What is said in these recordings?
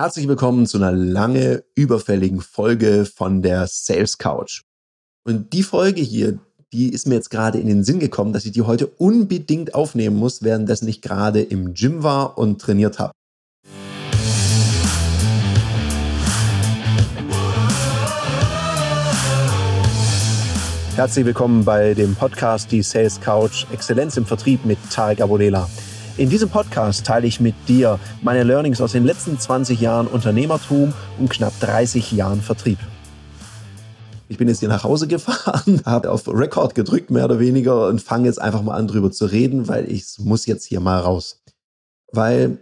Herzlich willkommen zu einer lange überfälligen Folge von der Sales Couch. Und die Folge hier, die ist mir jetzt gerade in den Sinn gekommen, dass ich die heute unbedingt aufnehmen muss, währenddessen ich gerade im Gym war und trainiert habe. Herzlich willkommen bei dem Podcast Die Sales Couch Exzellenz im Vertrieb mit Tarek Abodela. In diesem Podcast teile ich mit dir meine Learnings aus den letzten 20 Jahren Unternehmertum und knapp 30 Jahren Vertrieb. Ich bin jetzt hier nach Hause gefahren, habe auf Record gedrückt, mehr oder weniger, und fange jetzt einfach mal an, drüber zu reden, weil ich muss jetzt hier mal raus. Weil,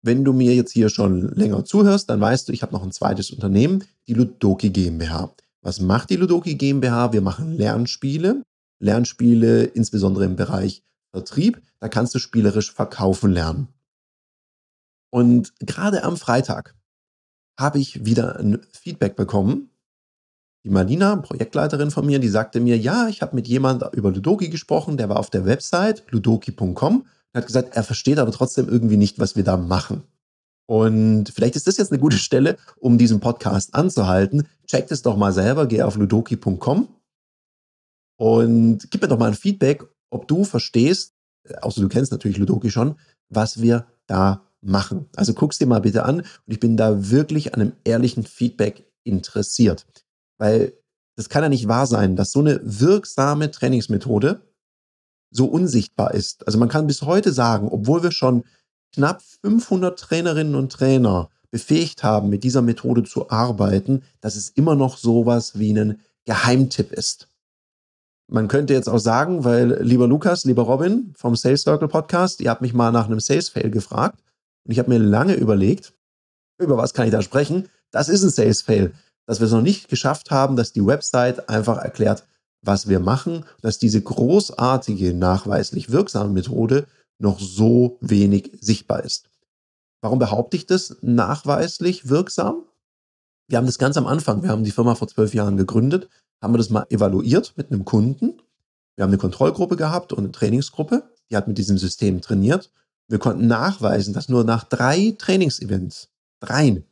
wenn du mir jetzt hier schon länger zuhörst, dann weißt du, ich habe noch ein zweites Unternehmen, die Ludoki GmbH. Was macht die Ludoki GmbH? Wir machen Lernspiele. Lernspiele insbesondere im Bereich Vertrieb, da kannst du spielerisch verkaufen lernen. Und gerade am Freitag habe ich wieder ein Feedback bekommen. Die Marlina, Projektleiterin von mir, die sagte mir, ja, ich habe mit jemand über Ludoki gesprochen, der war auf der Website ludoki.com und hat gesagt, er versteht aber trotzdem irgendwie nicht, was wir da machen. Und vielleicht ist das jetzt eine gute Stelle, um diesen Podcast anzuhalten. Check es doch mal selber, geh auf ludoki.com und gib mir doch mal ein Feedback, ob du verstehst, äh, außer du kennst natürlich Ludoki schon, was wir da machen. Also guck's dir mal bitte an und ich bin da wirklich an einem ehrlichen Feedback interessiert. Weil das kann ja nicht wahr sein, dass so eine wirksame Trainingsmethode so unsichtbar ist. Also man kann bis heute sagen, obwohl wir schon knapp 500 Trainerinnen und Trainer befähigt haben, mit dieser Methode zu arbeiten, dass es immer noch sowas wie ein Geheimtipp ist. Man könnte jetzt auch sagen, weil lieber Lukas, lieber Robin vom Sales Circle Podcast, ihr habt mich mal nach einem Sales Fail gefragt und ich habe mir lange überlegt, über was kann ich da sprechen? Das ist ein Sales Fail, dass wir es noch nicht geschafft haben, dass die Website einfach erklärt, was wir machen, dass diese großartige, nachweislich wirksame Methode noch so wenig sichtbar ist. Warum behaupte ich das nachweislich wirksam? Wir haben das ganz am Anfang, wir haben die Firma vor zwölf Jahren gegründet haben wir das mal evaluiert mit einem Kunden. Wir haben eine Kontrollgruppe gehabt und eine Trainingsgruppe, die hat mit diesem System trainiert. Wir konnten nachweisen, dass nur nach drei Trainingsevents, dreien,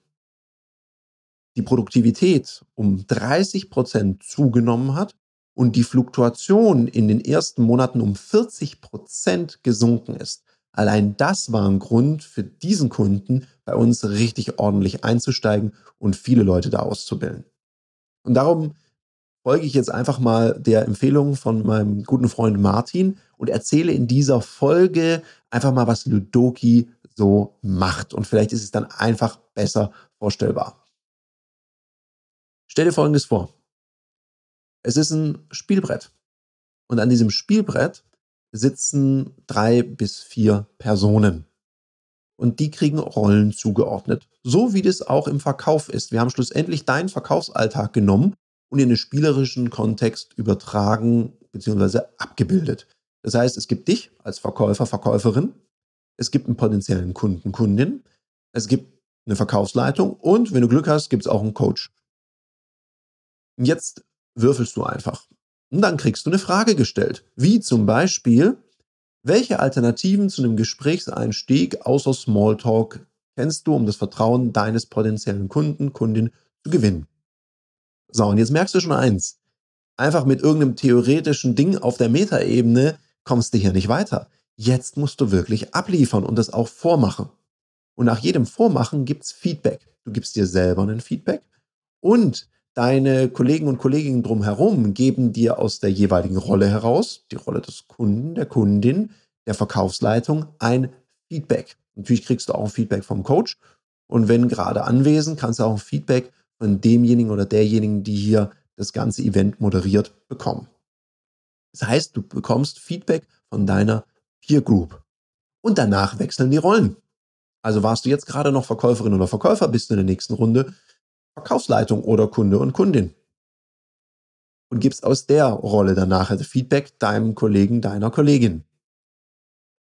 die Produktivität um 30 Prozent zugenommen hat und die Fluktuation in den ersten Monaten um 40 Prozent gesunken ist. Allein das war ein Grund für diesen Kunden, bei uns richtig ordentlich einzusteigen und viele Leute da auszubilden. Und darum folge ich jetzt einfach mal der Empfehlung von meinem guten Freund Martin und erzähle in dieser Folge einfach mal, was Ludoki so macht. Und vielleicht ist es dann einfach besser vorstellbar. Stell dir Folgendes vor. Es ist ein Spielbrett. Und an diesem Spielbrett sitzen drei bis vier Personen. Und die kriegen Rollen zugeordnet. So wie das auch im Verkauf ist. Wir haben schlussendlich deinen Verkaufsalltag genommen und in den spielerischen Kontext übertragen bzw. abgebildet. Das heißt, es gibt dich als Verkäufer, Verkäuferin, es gibt einen potenziellen Kunden, Kundin, es gibt eine Verkaufsleitung und wenn du Glück hast, gibt es auch einen Coach. Jetzt würfelst du einfach. Und dann kriegst du eine Frage gestellt, wie zum Beispiel, welche Alternativen zu einem Gesprächseinstieg außer Smalltalk kennst du, um das Vertrauen deines potenziellen Kunden, Kundin zu gewinnen? So, und jetzt merkst du schon eins. Einfach mit irgendeinem theoretischen Ding auf der Metaebene kommst du hier nicht weiter. Jetzt musst du wirklich abliefern und das auch vormachen. Und nach jedem Vormachen gibt's Feedback. Du gibst dir selber ein Feedback und deine Kollegen und Kolleginnen drumherum geben dir aus der jeweiligen Rolle heraus, die Rolle des Kunden, der Kundin, der Verkaufsleitung, ein Feedback. Natürlich kriegst du auch ein Feedback vom Coach. Und wenn gerade anwesend, kannst du auch ein Feedback von demjenigen oder derjenigen, die hier das ganze Event moderiert, bekommen. Das heißt, du bekommst Feedback von deiner Peer Group. Und danach wechseln die Rollen. Also warst du jetzt gerade noch Verkäuferin oder Verkäufer, bist du in der nächsten Runde Verkaufsleitung oder Kunde und Kundin. Und gibst aus der Rolle danach also Feedback deinem Kollegen, deiner Kollegin.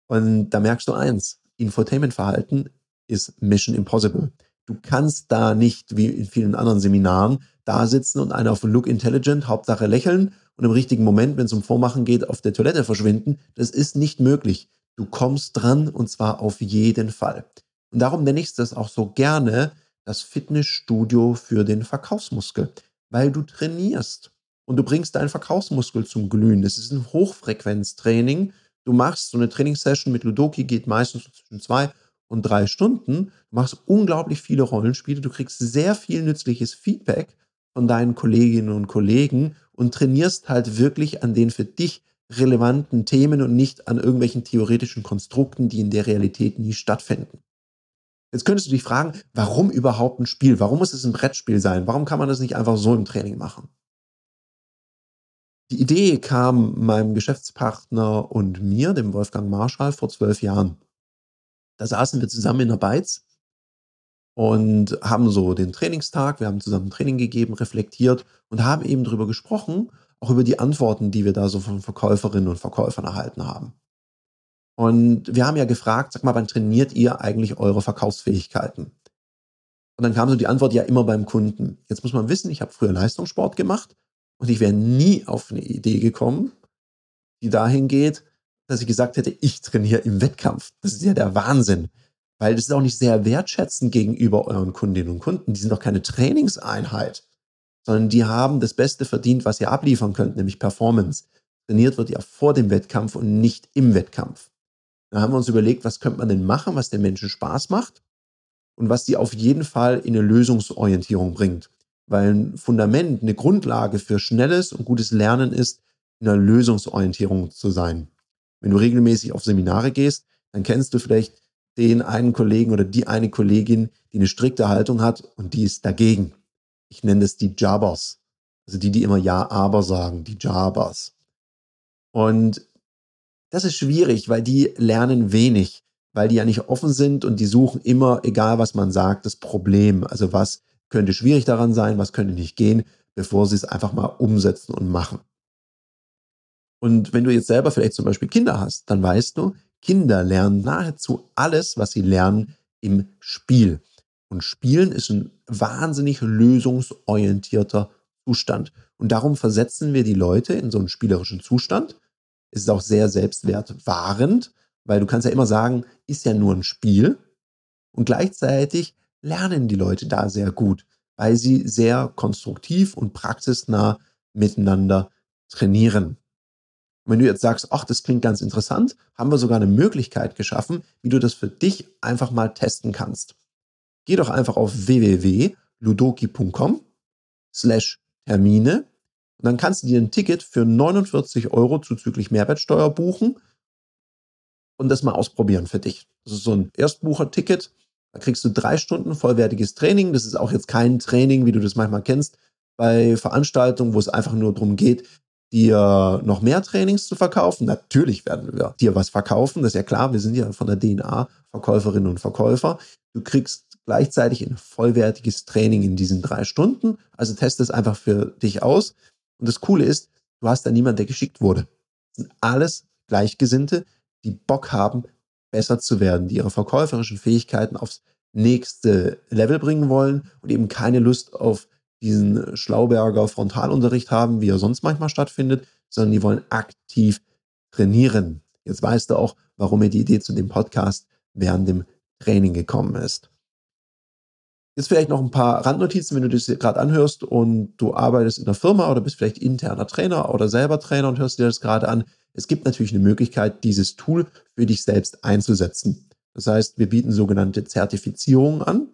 Und da merkst du eins, Infotainment-Verhalten ist Mission Impossible. Du kannst da nicht, wie in vielen anderen Seminaren, da sitzen und einer auf Look Intelligent, Hauptsache lächeln und im richtigen Moment, wenn es um Vormachen geht, auf der Toilette verschwinden. Das ist nicht möglich. Du kommst dran und zwar auf jeden Fall. Und darum nenne ich das auch so gerne das Fitnessstudio für den Verkaufsmuskel, weil du trainierst und du bringst deinen Verkaufsmuskel zum Glühen. Es ist ein Hochfrequenztraining. Du machst so eine Trainingssession mit Ludoki, geht meistens zwischen zwei und drei Stunden. Du machst unglaublich viele Rollenspiele. Du kriegst sehr viel nützliches Feedback von deinen Kolleginnen und Kollegen und trainierst halt wirklich an den für dich relevanten Themen und nicht an irgendwelchen theoretischen Konstrukten, die in der Realität nie stattfinden. Jetzt könntest du dich fragen, warum überhaupt ein Spiel? Warum muss es ein Brettspiel sein? Warum kann man das nicht einfach so im Training machen? Die Idee kam meinem Geschäftspartner und mir, dem Wolfgang Marschall, vor zwölf Jahren. Da saßen wir zusammen in der Beiz und haben so den Trainingstag, wir haben zusammen Training gegeben, reflektiert und haben eben darüber gesprochen, auch über die Antworten, die wir da so von Verkäuferinnen und Verkäufern erhalten haben. Und wir haben ja gefragt, sag mal, wann trainiert ihr eigentlich eure Verkaufsfähigkeiten? Und dann kam so die Antwort, ja, immer beim Kunden. Jetzt muss man wissen, ich habe früher Leistungssport gemacht und ich wäre nie auf eine Idee gekommen, die dahin geht, dass ich gesagt hätte, ich trainiere im Wettkampf. Das ist ja der Wahnsinn. Weil das ist auch nicht sehr wertschätzend gegenüber euren Kundinnen und Kunden. Die sind doch keine Trainingseinheit sondern die haben das Beste verdient, was ihr abliefern könnt, nämlich Performance. Trainiert wird ja vor dem Wettkampf und nicht im Wettkampf. Da haben wir uns überlegt, was könnte man denn machen, was den Menschen Spaß macht und was die auf jeden Fall in eine Lösungsorientierung bringt. Weil ein Fundament, eine Grundlage für schnelles und gutes Lernen ist, in einer Lösungsorientierung zu sein. Wenn du regelmäßig auf Seminare gehst, dann kennst du vielleicht den einen Kollegen oder die eine Kollegin, die eine strikte Haltung hat und die ist dagegen ich nenne es die Jabbers. Also die, die immer Ja, aber sagen, die Jabbers. Und das ist schwierig, weil die lernen wenig, weil die ja nicht offen sind und die suchen immer, egal was man sagt, das Problem. Also was könnte schwierig daran sein, was könnte nicht gehen, bevor sie es einfach mal umsetzen und machen. Und wenn du jetzt selber vielleicht zum Beispiel Kinder hast, dann weißt du, Kinder lernen nahezu alles, was sie lernen, im Spiel. Und Spielen ist ein wahnsinnig lösungsorientierter Zustand. Und darum versetzen wir die Leute in so einen spielerischen Zustand. Es ist auch sehr selbstwertwahrend, weil du kannst ja immer sagen, ist ja nur ein Spiel. Und gleichzeitig lernen die Leute da sehr gut, weil sie sehr konstruktiv und praxisnah miteinander trainieren. Und wenn du jetzt sagst, ach, das klingt ganz interessant, haben wir sogar eine Möglichkeit geschaffen, wie du das für dich einfach mal testen kannst geh doch einfach auf www.ludoki.com slash Termine und dann kannst du dir ein Ticket für 49 Euro zuzüglich Mehrwertsteuer buchen und das mal ausprobieren für dich. Das ist so ein Erstbucher-Ticket. Da kriegst du drei Stunden vollwertiges Training. Das ist auch jetzt kein Training, wie du das manchmal kennst, bei Veranstaltungen, wo es einfach nur darum geht, dir noch mehr Trainings zu verkaufen. Natürlich werden wir dir was verkaufen, das ist ja klar. Wir sind ja von der DNA Verkäuferinnen und Verkäufer. Du kriegst gleichzeitig ein vollwertiges Training in diesen drei Stunden. Also teste es einfach für dich aus. Und das Coole ist, du hast da niemanden, der geschickt wurde. Das sind alles Gleichgesinnte, die Bock haben, besser zu werden, die ihre verkäuferischen Fähigkeiten aufs nächste Level bringen wollen und eben keine Lust auf diesen Schlauberger Frontalunterricht haben, wie er sonst manchmal stattfindet, sondern die wollen aktiv trainieren. Jetzt weißt du auch, warum mir die Idee zu dem Podcast während dem Training gekommen ist. Jetzt vielleicht noch ein paar Randnotizen, wenn du das gerade anhörst und du arbeitest in der Firma oder bist vielleicht interner Trainer oder selber Trainer und hörst dir das gerade an. Es gibt natürlich eine Möglichkeit, dieses Tool für dich selbst einzusetzen. Das heißt, wir bieten sogenannte Zertifizierungen an.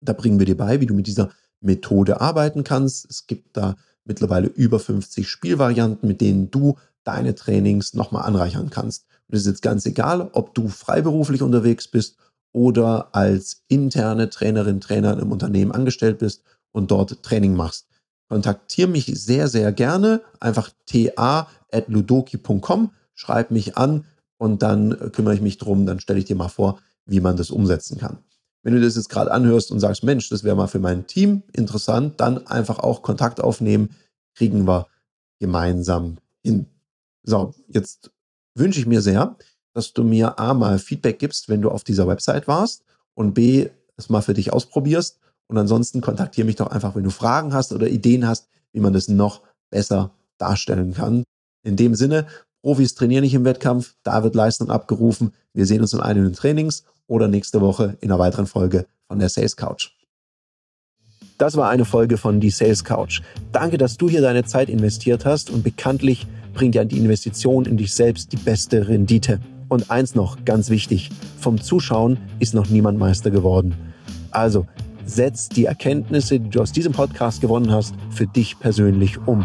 Da bringen wir dir bei, wie du mit dieser Methode arbeiten kannst. Es gibt da mittlerweile über 50 Spielvarianten, mit denen du deine Trainings nochmal anreichern kannst. Und es ist jetzt ganz egal, ob du freiberuflich unterwegs bist oder als interne Trainerin, Trainer im Unternehmen angestellt bist und dort Training machst. Kontaktiere mich sehr, sehr gerne. Einfach ta.ludoki.com, schreib mich an und dann kümmere ich mich drum, dann stelle ich dir mal vor, wie man das umsetzen kann. Wenn du das jetzt gerade anhörst und sagst, Mensch, das wäre mal für mein Team interessant, dann einfach auch Kontakt aufnehmen, kriegen wir gemeinsam hin. So, jetzt wünsche ich mir sehr, dass du mir A mal Feedback gibst, wenn du auf dieser Website warst und B es mal für dich ausprobierst. Und ansonsten kontaktiere mich doch einfach, wenn du Fragen hast oder Ideen hast, wie man das noch besser darstellen kann. In dem Sinne, Profis trainieren nicht im Wettkampf, da wird Leistung abgerufen. Wir sehen uns in einem Trainings oder nächste Woche in einer weiteren Folge von der Sales Couch. Das war eine Folge von Die Sales Couch. Danke, dass du hier deine Zeit investiert hast und bekanntlich bringt ja die Investition in dich selbst die beste Rendite. Und eins noch, ganz wichtig, vom Zuschauen ist noch niemand Meister geworden. Also setz die Erkenntnisse, die du aus diesem Podcast gewonnen hast, für dich persönlich um.